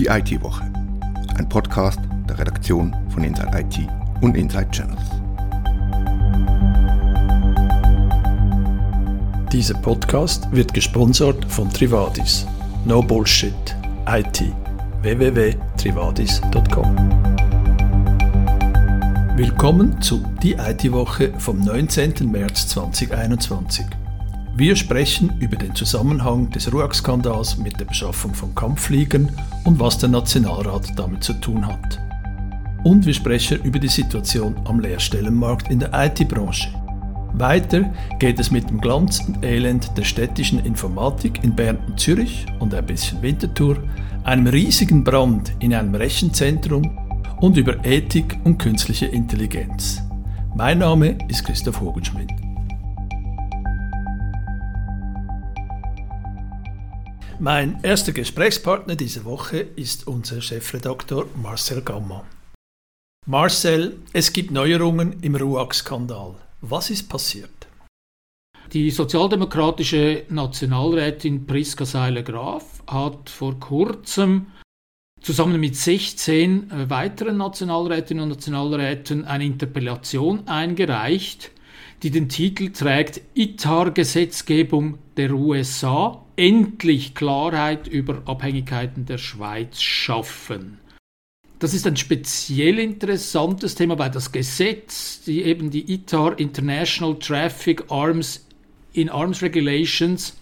Die IT-Woche. Ein Podcast der Redaktion von Inside IT und Inside Channels. Dieser Podcast wird gesponsert von Trivadis. No Bullshit. IT. www.trivadis.com Willkommen zu Die IT-Woche vom 19. März 2021. Wir sprechen über den Zusammenhang des Ruag-Skandals mit der Beschaffung von Kampffliegern und was der Nationalrat damit zu tun hat. Und wir sprechen über die Situation am Lehrstellenmarkt in der IT-Branche. Weiter geht es mit dem Glanz und Elend der städtischen Informatik in Bern und Zürich und ein bisschen Winterthur, einem riesigen Brand in einem Rechenzentrum und über Ethik und künstliche Intelligenz. Mein Name ist Christoph Hogenschmidt. Mein erster Gesprächspartner diese Woche ist unser Chefredaktor Marcel Gamma. Marcel, es gibt Neuerungen im RUAG-Skandal. Was ist passiert? Die sozialdemokratische Nationalrätin Priska Seiler-Graf hat vor kurzem zusammen mit 16 äh, weiteren Nationalrätinnen und Nationalräten eine Interpellation eingereicht, die den Titel trägt ITAR-Gesetzgebung der USA endlich Klarheit über Abhängigkeiten der Schweiz schaffen. Das ist ein speziell interessantes Thema, weil das Gesetz, die eben die ITAR International Traffic Arms in Arms Regulations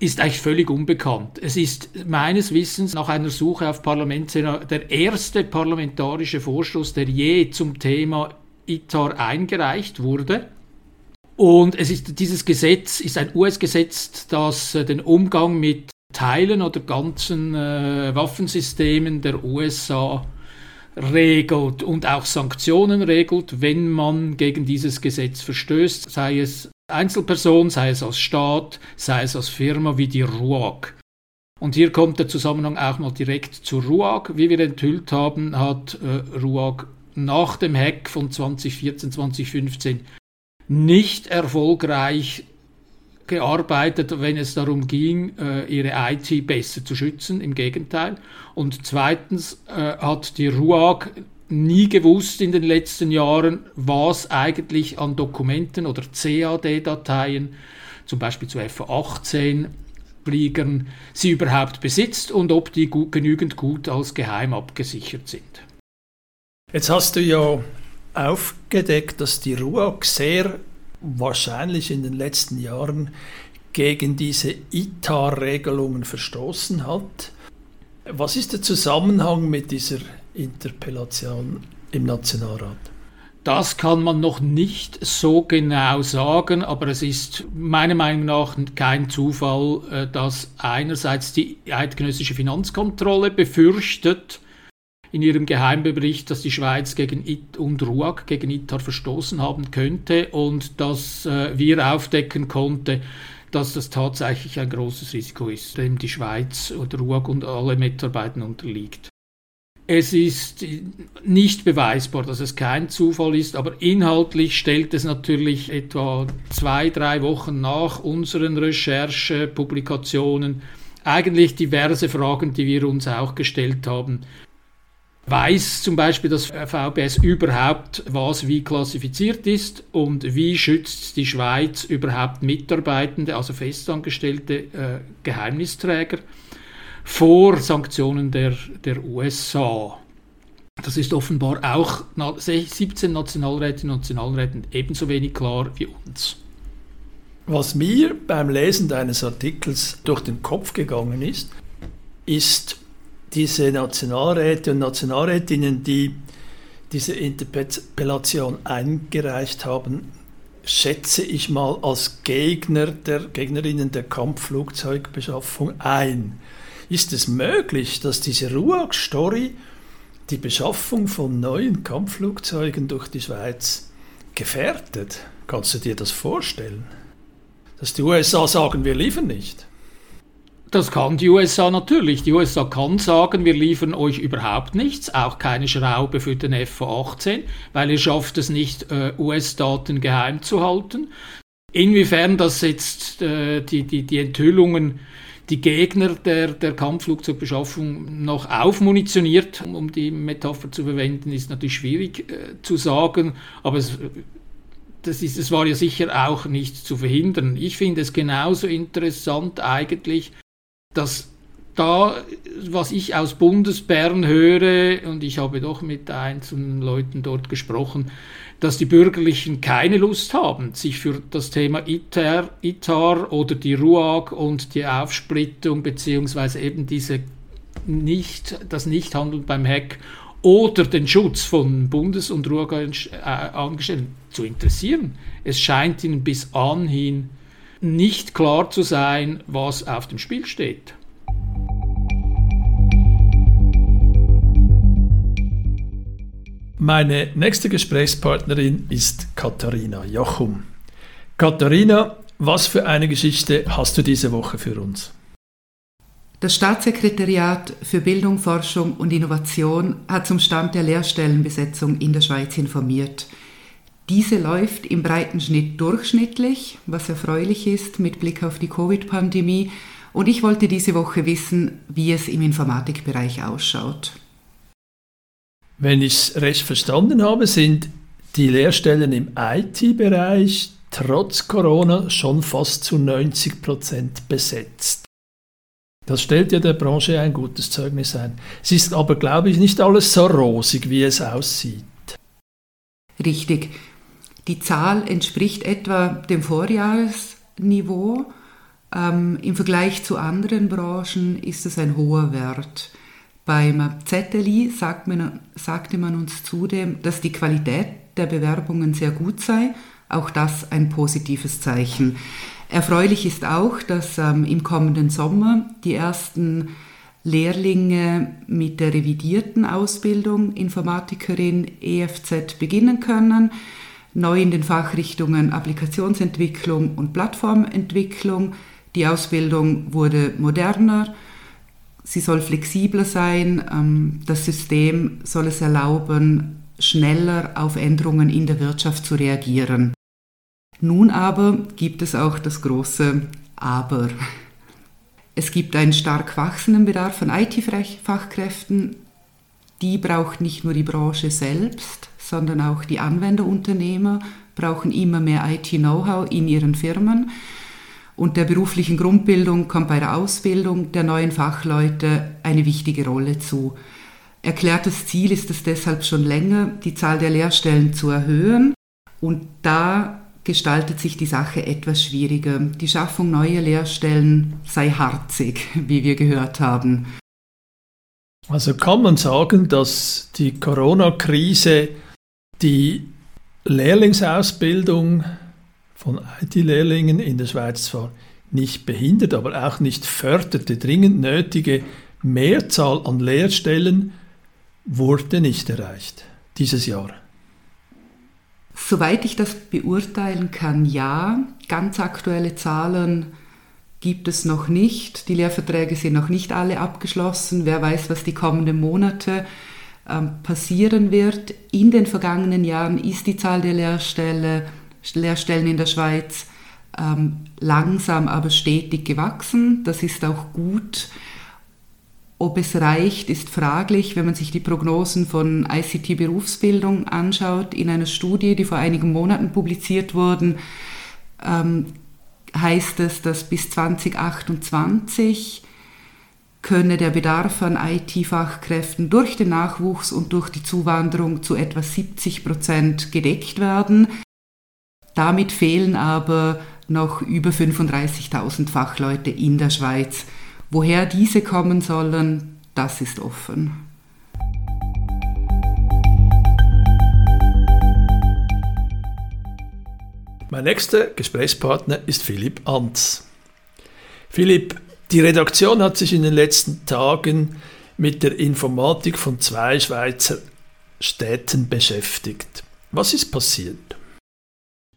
ist eigentlich völlig unbekannt. Es ist meines Wissens nach einer Suche auf Parlamentssenator der erste parlamentarische Vorstoß, der je zum Thema ITAR eingereicht wurde. Und es ist, dieses Gesetz ist ein US-Gesetz, das äh, den Umgang mit Teilen oder ganzen äh, Waffensystemen der USA regelt und auch Sanktionen regelt, wenn man gegen dieses Gesetz verstößt, sei es Einzelperson, sei es als Staat, sei es als Firma wie die RUAG. Und hier kommt der Zusammenhang auch noch direkt zu RUAG. Wie wir enthüllt haben, hat äh, RUAG nach dem Hack von 2014, 2015 nicht erfolgreich gearbeitet, wenn es darum ging, äh, ihre IT besser zu schützen, im Gegenteil. Und zweitens äh, hat die RUAG nie gewusst in den letzten Jahren, was eigentlich an Dokumenten oder CAD-Dateien, zum Beispiel zu F-18, Fliegern, sie überhaupt besitzt und ob die gut, genügend gut als geheim abgesichert sind. Jetzt hast du ja aufgedeckt, dass die RUAG sehr wahrscheinlich in den letzten Jahren gegen diese ITAR-Regelungen verstoßen hat. Was ist der Zusammenhang mit dieser Interpellation im Nationalrat? Das kann man noch nicht so genau sagen, aber es ist meiner Meinung nach kein Zufall, äh, dass einerseits die eidgenössische Finanzkontrolle befürchtet, in ihrem Geheimbericht, dass die Schweiz gegen IT und RUAG gegen ITAR verstoßen haben könnte und dass äh, wir aufdecken konnte, dass das tatsächlich ein großes Risiko ist, dem die Schweiz oder RUAG und alle Mitarbeiter unterliegt. Es ist nicht beweisbar, dass es kein Zufall ist, aber inhaltlich stellt es natürlich etwa zwei, drei Wochen nach unseren Recherchepublikationen eigentlich diverse Fragen, die wir uns auch gestellt haben, weiß zum Beispiel das VBS überhaupt, was wie klassifiziert ist und wie schützt die Schweiz überhaupt Mitarbeitende, also festangestellte äh, Geheimnisträger vor Sanktionen der, der USA. Das ist offenbar auch 17 Nationalrätinnen und Nationalräten ebenso wenig klar wie uns. Was mir beim Lesen deines Artikels durch den Kopf gegangen ist, ist, diese Nationalräte und Nationalrätinnen, die diese Interpellation eingereicht haben, schätze ich mal als Gegner der Gegnerinnen der Kampfflugzeugbeschaffung ein. Ist es möglich, dass diese RUAG-Story die Beschaffung von neuen Kampfflugzeugen durch die Schweiz gefährdet? Kannst du dir das vorstellen? Dass die USA sagen, wir liefern nicht? Das kann die USA natürlich. Die USA kann sagen, wir liefern euch überhaupt nichts, auch keine Schraube für den F-18, weil ihr schafft es nicht, äh, US-Daten geheim zu halten. Inwiefern das jetzt äh, die, die, die Enthüllungen, die Gegner der, der Kampfflugzeugbeschaffung noch aufmunitioniert, um die Metapher zu verwenden, ist natürlich schwierig äh, zu sagen, aber es, das, ist, das war ja sicher auch nicht zu verhindern. Ich finde es genauso interessant eigentlich, dass da, was ich aus Bundesbern höre, und ich habe doch mit einzelnen Leuten dort gesprochen, dass die Bürgerlichen keine Lust haben, sich für das Thema ITER, ITAR oder die RUAG und die Aufsplittung beziehungsweise eben diese nicht, das Nichthandeln beim Heck oder den Schutz von Bundes- und RUAG-Angestellten zu interessieren. Es scheint ihnen bis anhin nicht klar zu sein, was auf dem Spiel steht. Meine nächste Gesprächspartnerin ist Katharina Jochum. Katharina, was für eine Geschichte hast du diese Woche für uns? Das Staatssekretariat für Bildung, Forschung und Innovation hat zum Stand der Lehrstellenbesetzung in der Schweiz informiert. Diese läuft im breiten Schnitt durchschnittlich, was erfreulich ist mit Blick auf die Covid-Pandemie. Und ich wollte diese Woche wissen, wie es im Informatikbereich ausschaut. Wenn ich es recht verstanden habe, sind die Lehrstellen im IT-Bereich trotz Corona schon fast zu 90 Prozent besetzt. Das stellt ja der Branche ein gutes Zeugnis ein. Es ist aber, glaube ich, nicht alles so rosig, wie es aussieht. Richtig. Die Zahl entspricht etwa dem Vorjahresniveau. Ähm, Im Vergleich zu anderen Branchen ist es ein hoher Wert. Beim ZLI sagt man, sagte man uns zudem, dass die Qualität der Bewerbungen sehr gut sei. Auch das ein positives Zeichen. Erfreulich ist auch, dass ähm, im kommenden Sommer die ersten Lehrlinge mit der revidierten Ausbildung Informatikerin EFZ beginnen können. Neu in den Fachrichtungen Applikationsentwicklung und Plattformentwicklung. Die Ausbildung wurde moderner sie soll flexibler sein, ähm, das System soll es erlauben, schneller auf Änderungen in der Wirtschaft zu reagieren. Nun aber gibt es auch das große Aber. Es gibt einen stark wachsenden Bedarf an IT-Fachkräften. Die braucht nicht nur die Branche selbst, sondern auch die Anwenderunternehmer brauchen immer mehr IT-Know-how in ihren Firmen und der beruflichen Grundbildung kommt bei der Ausbildung der neuen Fachleute eine wichtige Rolle zu. Erklärtes Ziel ist es deshalb schon länger, die Zahl der Lehrstellen zu erhöhen und da gestaltet sich die Sache etwas schwieriger. Die Schaffung neuer Lehrstellen sei harzig, wie wir gehört haben. Also kann man sagen, dass die Corona-Krise die Lehrlingsausbildung von IT-Lehrlingen in der Schweiz zwar nicht behindert, aber auch nicht fördert. Die dringend nötige Mehrzahl an Lehrstellen wurde nicht erreicht dieses Jahr. Soweit ich das beurteilen kann, ja. Ganz aktuelle Zahlen gibt es noch nicht. Die Lehrverträge sind noch nicht alle abgeschlossen. Wer weiß, was die kommenden Monate ähm, passieren wird. In den vergangenen Jahren ist die Zahl der Lehrstellen Lehrstellen in der Schweiz ähm, langsam aber stetig gewachsen. Das ist auch gut. Ob es reicht, ist fraglich, wenn man sich die Prognosen von ICT Berufsbildung anschaut. In einer Studie, die vor einigen Monaten publiziert wurde, ähm, heißt es, dass bis 2028 könne der Bedarf an IT-Fachkräften durch den Nachwuchs und durch die Zuwanderung zu etwa 70 Prozent gedeckt werden. Damit fehlen aber noch über 35.000 Fachleute in der Schweiz. Woher diese kommen sollen, das ist offen. Mein nächster Gesprächspartner ist Philipp Anz. Philipp, die Redaktion hat sich in den letzten Tagen mit der Informatik von zwei Schweizer Städten beschäftigt. Was ist passiert?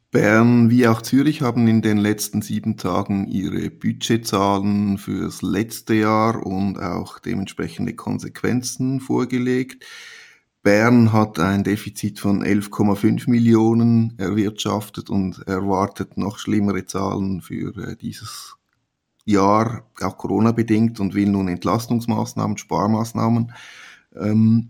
Bern wie auch Zürich haben in den letzten sieben Tagen ihre Budgetzahlen fürs letzte Jahr und auch dementsprechende Konsequenzen vorgelegt. Bern hat ein Defizit von 11,5 Millionen erwirtschaftet und erwartet noch schlimmere Zahlen für äh, dieses Jahr, auch Corona-bedingt, und will nun Entlastungsmaßnahmen, Sparmaßnahmen ähm,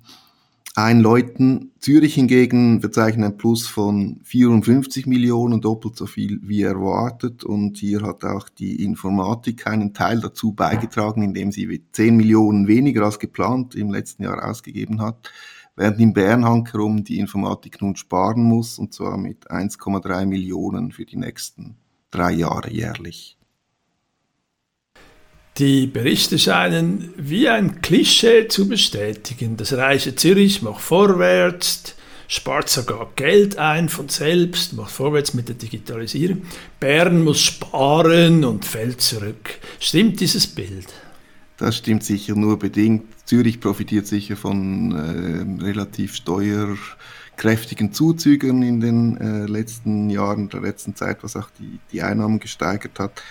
einläuten. Zürich hingegen verzeichnet ein Plus von 54 Millionen, doppelt so viel wie erwartet. Und hier hat auch die Informatik einen Teil dazu beigetragen, indem sie 10 Millionen weniger als geplant im letzten Jahr ausgegeben hat. Während in Bern herum die Informatik nun sparen muss, und zwar mit 1,3 Millionen für die nächsten drei Jahre jährlich. Die Berichte scheinen wie ein Klischee zu bestätigen. Das reiche Zürich macht vorwärts, spart sogar Geld ein von selbst, macht vorwärts mit der Digitalisierung. Bern muss sparen und fällt zurück. Stimmt dieses Bild? Das stimmt sicher nur bedingt. Zürich profitiert sicher von äh, relativ steuerkräftigen Zuzügen in den äh, letzten Jahren, der letzten Zeit, was auch die, die Einnahmen gesteigert hat.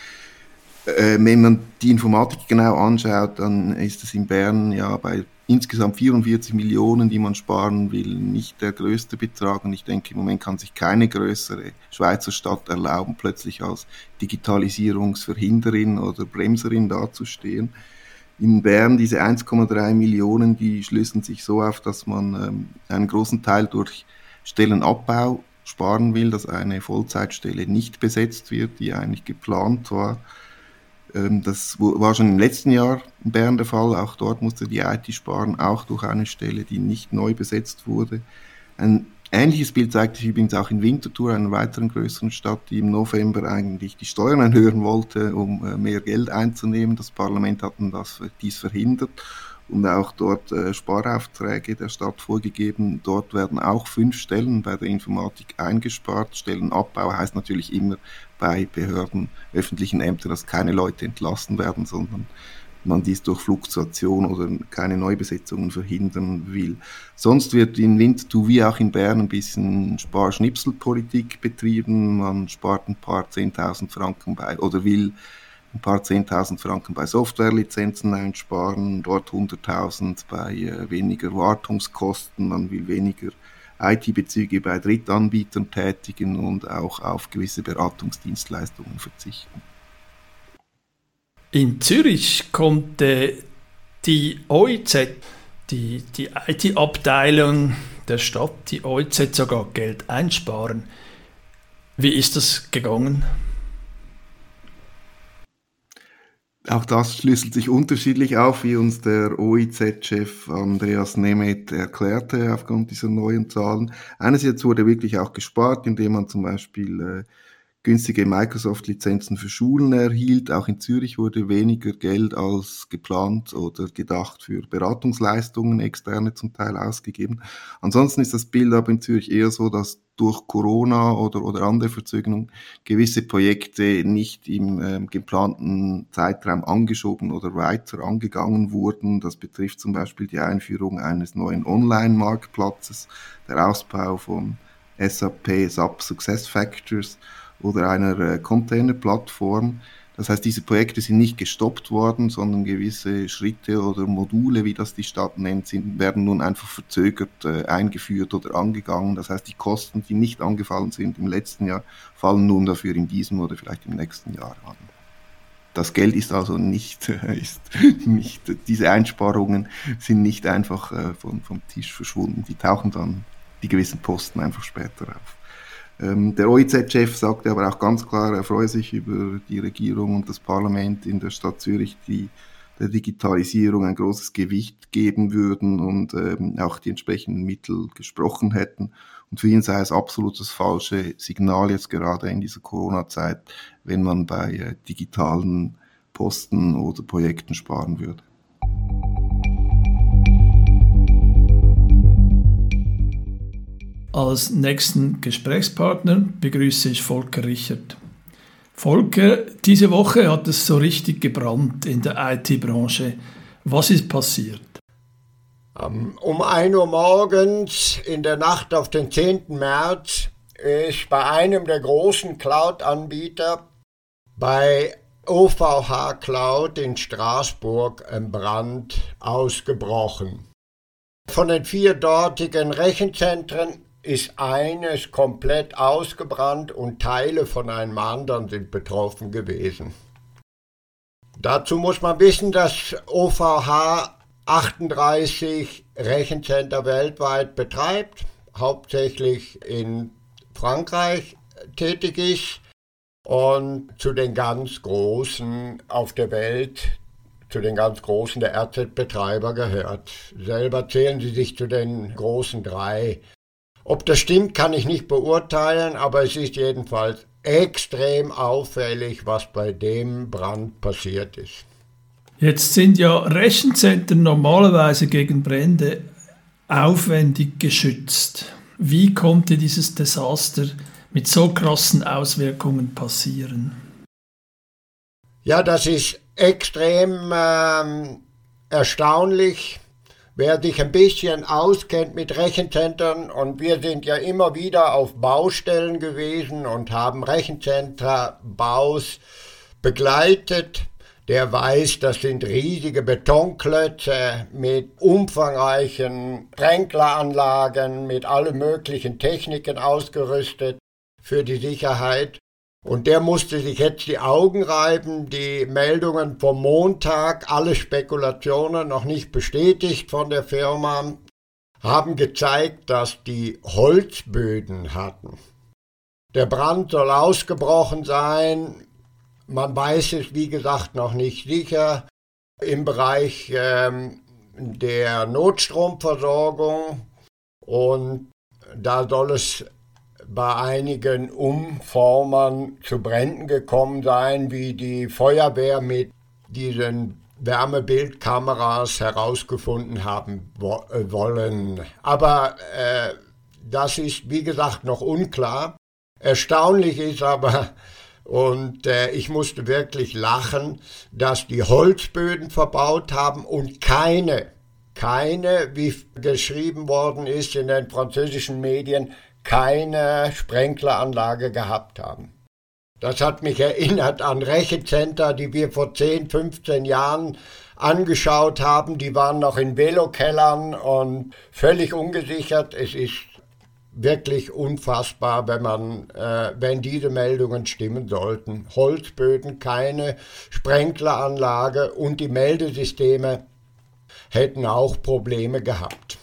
Äh, wenn man die Informatik genau anschaut, dann ist es in Bern ja bei insgesamt 44 Millionen, die man sparen will, nicht der größte Betrag. Und ich denke, im Moment kann sich keine größere Schweizer Stadt erlauben, plötzlich als Digitalisierungsverhinderin oder Bremserin dazustehen. In Bern diese 1,3 Millionen, die schlüsseln sich so auf, dass man ähm, einen großen Teil durch Stellenabbau sparen will, dass eine Vollzeitstelle nicht besetzt wird, die eigentlich geplant war ähm, das war schon im letzten Jahr in Bern der Fall. Auch dort musste die IT sparen, auch durch eine Stelle, die nicht neu besetzt wurde. Ein ähnliches Bild zeigt sich übrigens auch in Winterthur, einer weiteren größeren Stadt, die im November eigentlich die Steuern erhöhen wollte, um äh, mehr Geld einzunehmen. Das Parlament hat das, dies verhindert und auch dort äh, Sparaufträge der Stadt vorgegeben. Dort werden auch fünf Stellen bei der Informatik eingespart. Stellenabbau heißt natürlich immer bei Behörden, öffentlichen Ämtern, dass keine Leute entlassen werden, sondern man dies durch Fluktuation oder keine Neubesetzungen verhindern will. Sonst wird in Winterthur wie auch in Bern ein bisschen Sparschnipselpolitik betrieben. Man spart ein paar 10.000 Franken bei oder will ein paar 10.000 Franken bei Softwarelizenzen einsparen, dort 100.000 bei äh, weniger Wartungskosten, man will weniger IT-Bezüge bei Drittanbietern tätigen und auch auf gewisse Beratungsdienstleistungen verzichten. In Zürich konnte die OIZ, die, die IT-Abteilung der Stadt, die OIZ sogar Geld einsparen. Wie ist das gegangen? Auch das schlüsselt sich unterschiedlich auf, wie uns der OIZ-Chef Andreas Nemeth erklärte aufgrund dieser neuen Zahlen. Einerseits wurde wirklich auch gespart, indem man zum Beispiel äh, günstige Microsoft-Lizenzen für Schulen erhielt. Auch in Zürich wurde weniger Geld als geplant oder gedacht für Beratungsleistungen, externe zum Teil ausgegeben. Ansonsten ist das Bild aber in Zürich eher so, dass durch Corona oder, oder andere Verzögerungen gewisse Projekte nicht im ähm, geplanten Zeitraum angeschoben oder weiter angegangen wurden. Das betrifft zum Beispiel die Einführung eines neuen Online-Marktplatzes, der Ausbau von SAP SAP Success Factors oder einer äh, Container-Plattform. Das heißt, diese Projekte sind nicht gestoppt worden, sondern gewisse Schritte oder Module, wie das die Stadt nennt, sind, werden nun einfach verzögert äh, eingeführt oder angegangen. Das heißt, die Kosten, die nicht angefallen sind im letzten Jahr, fallen nun dafür in diesem oder vielleicht im nächsten Jahr an. Das Geld ist also nicht, ist nicht diese Einsparungen sind nicht einfach äh, von, vom Tisch verschwunden. Die tauchen dann die gewissen Posten einfach später auf. Ähm, der OIZ-Chef sagte aber auch ganz klar, er freue sich über die Regierung und das Parlament in der Stadt Zürich, die der Digitalisierung ein großes Gewicht geben würden und ähm, auch die entsprechenden Mittel gesprochen hätten. Und für ihn sei es absolut das falsche Signal jetzt gerade in dieser Corona-Zeit, wenn man bei äh, digitalen Posten oder Projekten sparen würde. Als nächsten Gesprächspartner begrüße ich Volker Richard. Volker, diese Woche hat es so richtig gebrannt in der IT-Branche. Was ist passiert? Um 1 Uhr morgens in der Nacht auf den 10. März ist bei einem der großen Cloud-Anbieter, bei OVH Cloud in Straßburg, ein Brand ausgebrochen. Von den vier dortigen Rechenzentren ist eines komplett ausgebrannt und Teile von einem anderen sind betroffen gewesen. Dazu muss man wissen, dass OVH 38 Rechencenter weltweit betreibt, hauptsächlich in Frankreich tätig ist und zu den ganz Großen auf der Welt, zu den ganz Großen der RZ-Betreiber gehört. Selber zählen sie sich zu den großen drei. Ob das stimmt, kann ich nicht beurteilen, aber es ist jedenfalls extrem auffällig, was bei dem Brand passiert ist. Jetzt sind ja Rechenzentren normalerweise gegen Brände aufwendig geschützt. Wie konnte dieses Desaster mit so krassen Auswirkungen passieren? Ja, das ist extrem ähm, erstaunlich. Wer sich ein bisschen auskennt mit Rechenzentren und wir sind ja immer wieder auf Baustellen gewesen und haben Rechenzenterbaus begleitet, der weiß, das sind riesige Betonklötze mit umfangreichen Sprenkleranlagen, mit allen möglichen Techniken ausgerüstet für die Sicherheit. Und der musste sich jetzt die Augen reiben. Die Meldungen vom Montag, alle Spekulationen noch nicht bestätigt von der Firma, haben gezeigt, dass die Holzböden hatten. Der Brand soll ausgebrochen sein. Man weiß es, wie gesagt, noch nicht sicher. Im Bereich ähm, der Notstromversorgung. Und da soll es bei einigen Umformern zu Bränden gekommen sein, wie die Feuerwehr mit diesen Wärmebildkameras herausgefunden haben wo äh, wollen. Aber äh, das ist, wie gesagt, noch unklar. Erstaunlich ist aber, und äh, ich musste wirklich lachen, dass die Holzböden verbaut haben und keine, keine, wie geschrieben worden ist in den französischen Medien, keine Sprenkleranlage gehabt haben. Das hat mich erinnert an Rechenzenter, die wir vor 10, 15 Jahren angeschaut haben. Die waren noch in Velokellern und völlig ungesichert. Es ist wirklich unfassbar, wenn man, äh, wenn diese Meldungen stimmen sollten. Holzböden, keine Sprenkleranlage und die Meldesysteme hätten auch Probleme gehabt.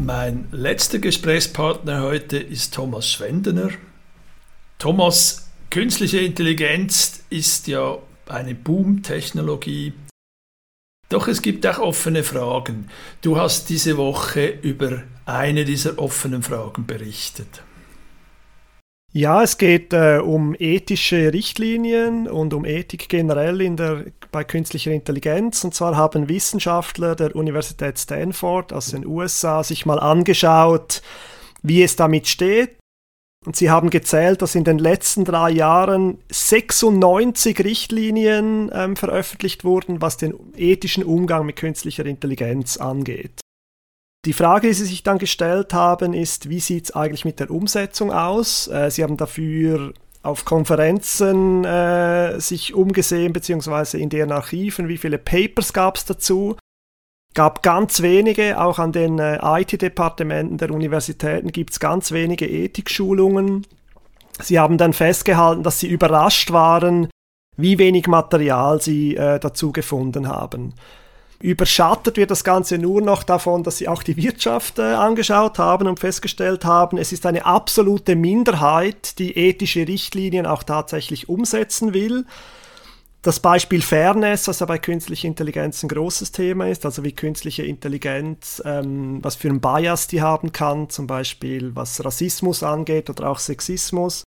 Mein letzter Gesprächspartner heute ist Thomas Schwendener. Thomas, künstliche Intelligenz ist ja eine Boom-Technologie. Doch es gibt auch offene Fragen. Du hast diese Woche über eine dieser offenen Fragen berichtet. Ja, es geht äh, um ethische Richtlinien und um Ethik generell in der, bei künstlicher Intelligenz. Und zwar haben Wissenschaftler der Universität Stanford aus den USA sich mal angeschaut, wie es damit steht. Und sie haben gezählt, dass in den letzten drei Jahren 96 Richtlinien ähm, veröffentlicht wurden, was den ethischen Umgang mit künstlicher Intelligenz angeht. Die Frage, die Sie sich dann gestellt haben, ist, wie sieht es eigentlich mit der Umsetzung aus? Äh, Sie haben dafür auf Konferenzen äh, sich umgesehen, beziehungsweise in deren Archiven, wie viele Papers gab es dazu? Gab ganz wenige, auch an den äh, IT-Departementen der Universitäten gibt es ganz wenige Ethikschulungen. Sie haben dann festgehalten, dass sie überrascht waren, wie wenig Material sie äh, dazu gefunden haben. Überschattet wird das Ganze nur noch davon, dass sie auch die Wirtschaft äh, angeschaut haben und festgestellt haben, es ist eine absolute Minderheit, die ethische Richtlinien auch tatsächlich umsetzen will. Das Beispiel Fairness, was ja bei künstlicher Intelligenz ein großes Thema ist, also wie künstliche Intelligenz, ähm, was für einen Bias die haben kann, zum Beispiel was Rassismus angeht oder auch Sexismus.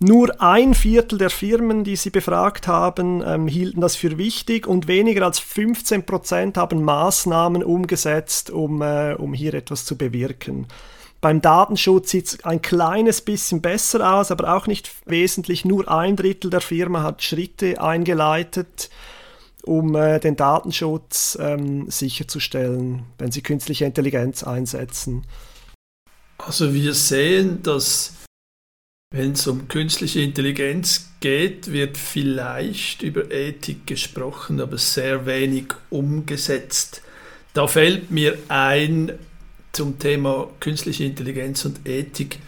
Nur ein Viertel der Firmen, die sie befragt haben, ähm, hielten das für wichtig und weniger als 15 Prozent haben Maßnahmen umgesetzt, um, äh, um hier etwas zu bewirken. Beim Datenschutz sieht es ein kleines bisschen besser aus, aber auch nicht wesentlich. Nur ein Drittel der Firma hat Schritte eingeleitet, um äh, den Datenschutz ähm, sicherzustellen, wenn sie künstliche Intelligenz einsetzen. Also wir sehen, dass wenn es um künstliche Intelligenz geht, wird vielleicht über Ethik gesprochen, aber sehr wenig umgesetzt. Da fällt mir ein zum Thema künstliche Intelligenz und Ethik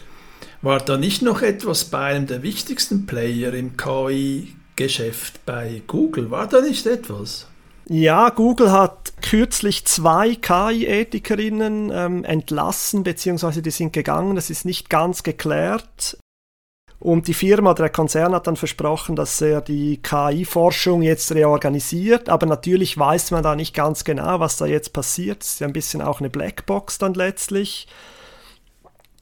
War da nicht noch etwas bei einem der wichtigsten Player im KI-Geschäft bei Google? War da nicht etwas? Ja, Google hat kürzlich zwei KI-Ethikerinnen ähm, entlassen, beziehungsweise die sind gegangen. Das ist nicht ganz geklärt. Und die Firma, der Konzern hat dann versprochen, dass er die KI-Forschung jetzt reorganisiert. Aber natürlich weiß man da nicht ganz genau, was da jetzt passiert. Es ist ja ein bisschen auch eine Blackbox dann letztlich.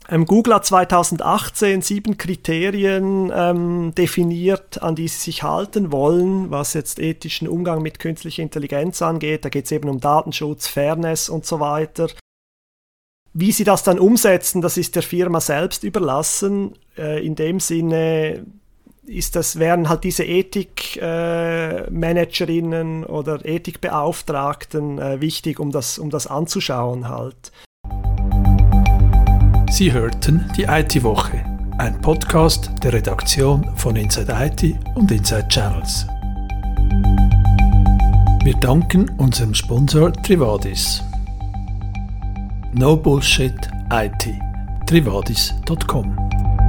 Ähm, Google hat 2018 sieben Kriterien ähm, definiert, an die sie sich halten wollen, was jetzt ethischen Umgang mit künstlicher Intelligenz angeht. Da geht es eben um Datenschutz, Fairness und so weiter. Wie sie das dann umsetzen, das ist der Firma selbst überlassen. Äh, in dem Sinne ist das, wären halt diese Ethikmanagerinnen äh, oder Ethikbeauftragten äh, wichtig, um das, um das anzuschauen halt. Sie hörten die IT-Woche, ein Podcast der Redaktion von Inside IT und Inside Channels. Wir danken unserem Sponsor Trivadis. No Bullshit IT. Trivadis.com